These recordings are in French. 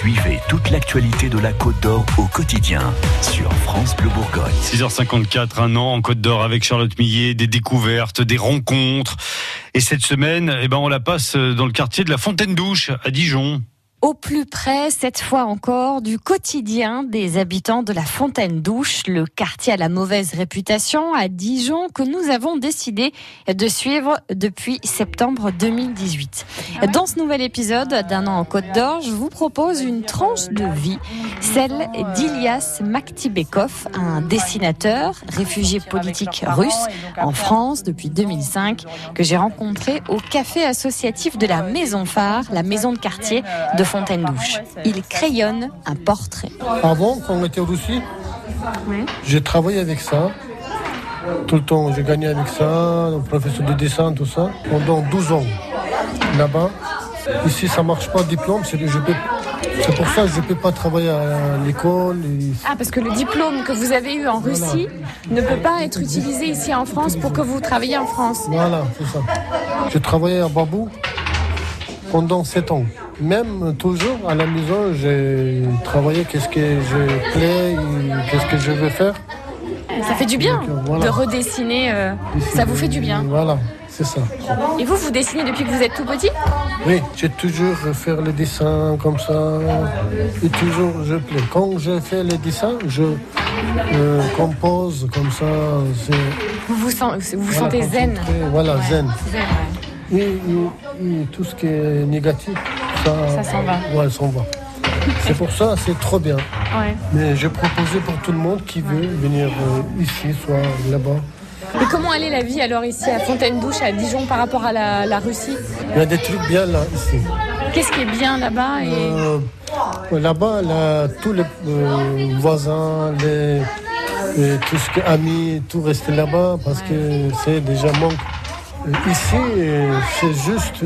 Suivez toute l'actualité de la Côte d'Or au quotidien sur France Bleu Bourgogne. 6h54, un an en Côte d'Or avec Charlotte Millet, des découvertes, des rencontres. Et cette semaine, eh ben, on la passe dans le quartier de la Fontaine Douche à Dijon au plus près, cette fois encore, du quotidien des habitants de la Fontaine Douche, le quartier à la mauvaise réputation à Dijon que nous avons décidé de suivre depuis septembre 2018. Dans ce nouvel épisode d'un an en Côte d'Or, je vous propose une tranche de vie, celle d'Ilias Maktibekov, un dessinateur, réfugié politique russe en France depuis 2005, que j'ai rencontré au café associatif de la Maison Phare, la maison de quartier de Fontaine Douche. Il crayonne un portrait. Avant, quand on était au Russie, j'ai travaillé avec ça. Tout le temps, j'ai gagné avec ça, professeur de dessin, tout ça, pendant 12 ans là-bas. Ici, ça marche pas, diplôme, c'est c'est pour ça que je ne peux pas travailler à l'école. Ah, parce que le diplôme que vous avez eu en Russie ne peut pas être utilisé ici en France pour que vous travailliez en France. Voilà, c'est ça. J'ai travaillé à Babou pendant 7 ans. Même toujours à la maison, j'ai travaillé qu'est-ce que je plais, qu'est-ce que je veux faire. Ça fait du bien de redessiner, euh, ça vous fait du bien. Voilà, c'est ça. Et vous, vous dessinez depuis que vous êtes tout petit? Oui, j'ai toujours fait les dessins comme ça. Et toujours, je plais. Quand je fais les dessins, je euh, compose comme ça. Vous vous, vous sentez zen Voilà, zen. zen et, tout ce qui est négatif, ça, s'en va. Ouais, s'en va. C'est pour ça, c'est trop bien. Mais j'ai proposé pour tout le monde qui veut venir euh, ici, soit là-bas. Et comment allait la vie alors ici à Fontaine-Douche, à Dijon, par rapport à la, Russie? Il y a des trucs bien là, ici. Qu'est-ce qui est bien là-bas et... Euh, là-bas, là, tous les euh, voisins, les, tout ce qui est amis, tout reste là-bas parce que c'est déjà manque. Ici, c'est juste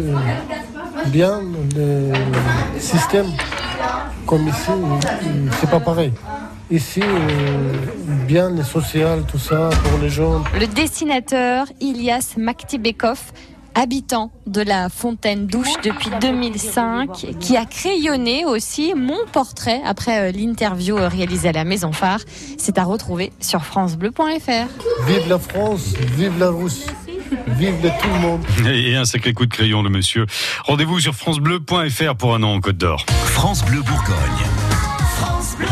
bien le système. Comme ici, c'est pas pareil. Ici, bien le social, tout ça, pour les gens. Le dessinateur Ilias Maktibekov habitant de la Fontaine Douche depuis 2005, qui a crayonné aussi mon portrait après euh, l'interview réalisée à la Maison Phare. C'est à retrouver sur francebleu.fr. Vive la France, vive la Russie. Vive de tout le monde. Et un sacré coup de crayon, le monsieur. Rendez-vous sur FranceBleu.fr pour un an en Côte d'Or. France Bleu Bourgogne. France Bleu.